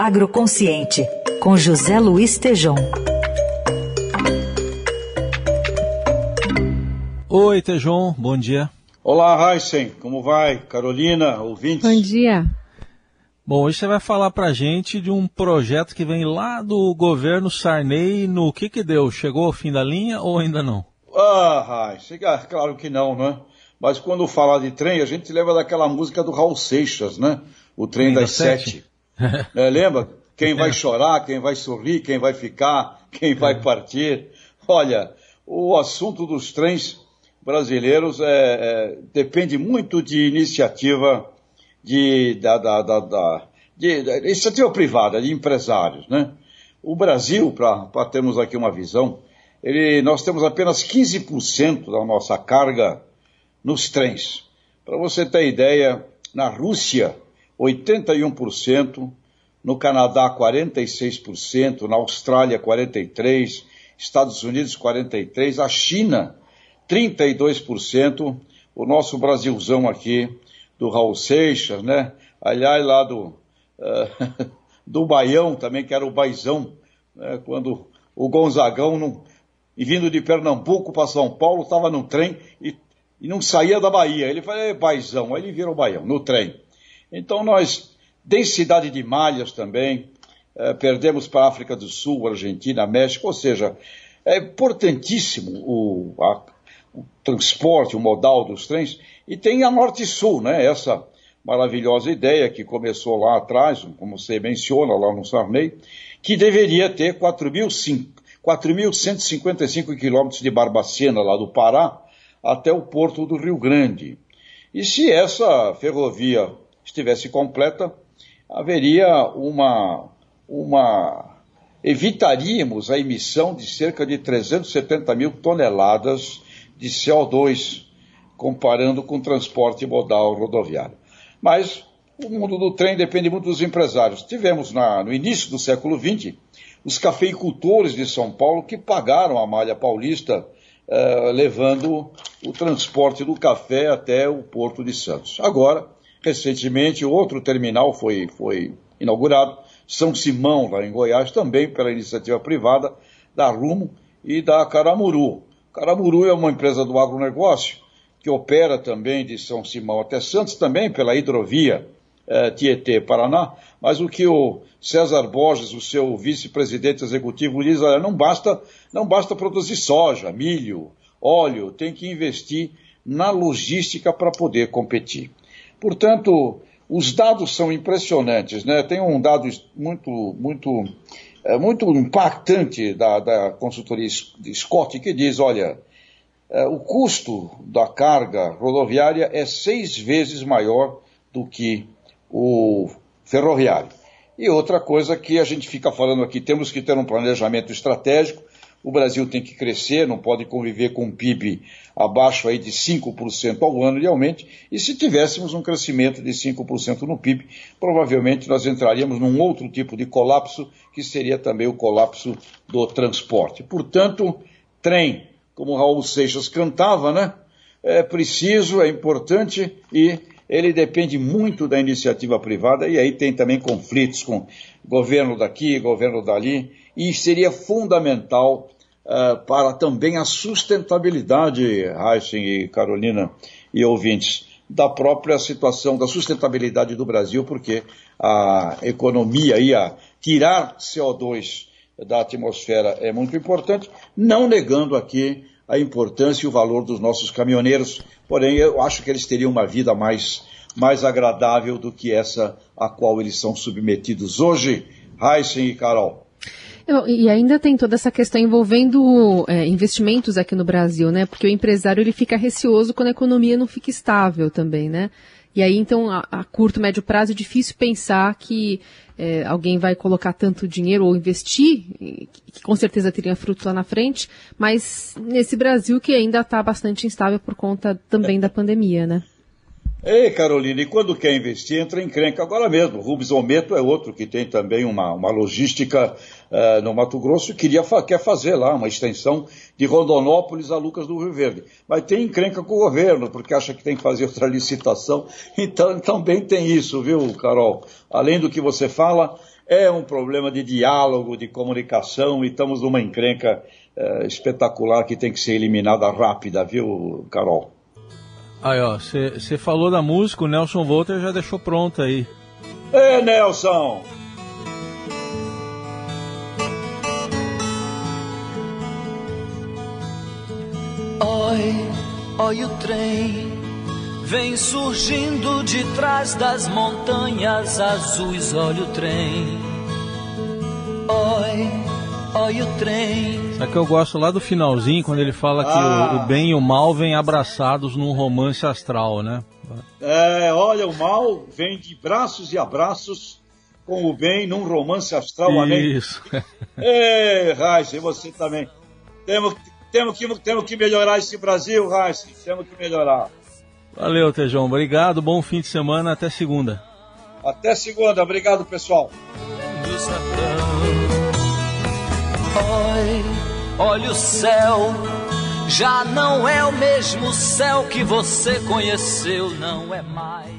Agroconsciente, com José Luiz Tejom. Oi, Tejon, bom dia. Olá, Heisen, como vai? Carolina, ouvintes? Bom dia. Bom, hoje você vai falar pra gente de um projeto que vem lá do governo Sarney no que que deu? Chegou ao fim da linha ou ainda não? Ah, Heisen, claro que não, né? Mas quando falar de trem, a gente lembra daquela música do Raul Seixas, né? O trem, das, das sete. sete. é, lembra? Quem vai chorar, quem vai sorrir, quem vai ficar, quem vai é. partir. Olha, o assunto dos trens brasileiros é, é, depende muito de iniciativa de, da, da, da, da de, de, iniciativa privada, de empresários, né? O Brasil, para termos aqui uma visão, ele, nós temos apenas 15% da nossa carga nos trens. Para você ter ideia, na Rússia, 81%, no Canadá, 46%, na Austrália, 43%, Estados Unidos, 43%, a China, 32%, o nosso Brasilzão aqui, do Raul Seixas, né? Aliás, lá do, uh, do Baião também, que era o Baizão, né? quando o Gonzagão, não, e vindo de Pernambuco para São Paulo, estava no trem e, e, não saía da Bahia. Ele falou, Baizão, aí ele virou Baião, no trem. Então nós, densidade de malhas também, uh, perdemos para a África do Sul, Argentina, México, ou seja, é importantíssimo o, a, o transporte, o modal dos trens, e tem a Norte-Sul, né? Essa maravilhosa ideia que começou lá atrás, como você menciona lá no Sarney, que deveria ter 4.155 quilômetros de Barbacena, lá do Pará, até o porto do Rio Grande. E se essa ferrovia estivesse completa, haveria uma, uma evitaríamos a emissão de cerca de 370 mil toneladas de CO2, comparando com o transporte modal rodoviário. Mas o mundo do trem depende muito dos empresários. Tivemos na, no início do século XX os cafeicultores de São Paulo que pagaram a malha paulista eh, levando o transporte do café até o Porto de Santos. Agora, recentemente, outro terminal foi, foi inaugurado, São Simão, lá em Goiás, também pela iniciativa privada da Rumo e da Caramuru. Caramuru é uma empresa do agronegócio que opera também de São Simão até Santos, também pela hidrovia eh, Tietê, Paraná, mas o que o César Borges, o seu vice-presidente executivo, diz, olha, não basta, não basta produzir soja, milho, óleo, tem que investir na logística para poder competir. Portanto, os dados são impressionantes, né? Tem um dado muito, muito é, muito impactante da, da consultoria Scott, que diz, olha, é, o custo da carga rodoviária é seis vezes maior do que o ferroviário. E outra coisa que a gente fica falando aqui, temos que ter um planejamento estratégico, o Brasil tem que crescer, não pode conviver com um PIB abaixo aí de 5% ao ano realmente, e se tivéssemos um crescimento de 5% no PIB, provavelmente nós entraríamos num outro tipo de colapso, que seria também o colapso do transporte. Portanto, trem, como Raul Seixas cantava, né? É preciso, é importante e ele depende muito da iniciativa privada e aí tem também conflitos com governo daqui, governo dali, e seria fundamental uh, para também a sustentabilidade, Heisen e Carolina e ouvintes, da própria situação da sustentabilidade do Brasil, porque a economia ia tirar CO2 da atmosfera é muito importante, não negando aqui a importância e o valor dos nossos caminhoneiros, porém eu acho que eles teriam uma vida mais, mais agradável do que essa a qual eles são submetidos hoje. Heisen e Carol. E ainda tem toda essa questão envolvendo é, investimentos aqui no Brasil, né? Porque o empresário ele fica receoso quando a economia não fica estável também, né? E aí, então, a, a curto, médio prazo, é difícil pensar que é, alguém vai colocar tanto dinheiro ou investir, que com certeza teria fruto lá na frente, mas nesse Brasil que ainda está bastante instável por conta também da pandemia, né? Ei, Carolina, e quando quer investir, entra em crenca agora mesmo. Rubens Ometo é outro que tem também uma, uma logística uh, no Mato Grosso e queria, quer fazer lá uma extensão de Rondonópolis a Lucas do Rio Verde. Mas tem encrenca com o governo, porque acha que tem que fazer outra licitação. Então também tem isso, viu, Carol? Além do que você fala, é um problema de diálogo, de comunicação e estamos numa encrenca uh, espetacular que tem que ser eliminada rápida, viu, Carol? Aí, ó, você falou da música, o Nelson Volter já deixou pronta aí. Ê, Nelson! Oi, oi o trem vem surgindo de trás das montanhas azuis, olha o trem. Oi, Olha o trem. Sabe que eu gosto lá do finalzinho, quando ele fala que ah. o, o, bem e o mal vêm abraçados num romance astral, né? É, olha, o mal vem de braços e abraços com o bem num romance astral. Isso. Ei, Raíssa, você também. Temos, temos, que, temos que melhorar esse Brasil, Raíssa. Temos que melhorar. Valeu, Tejão. Obrigado. Bom fim de semana. Até segunda. Até segunda. Obrigado, pessoal. Oi, olha o céu, já não é o mesmo céu que você conheceu, não é mais.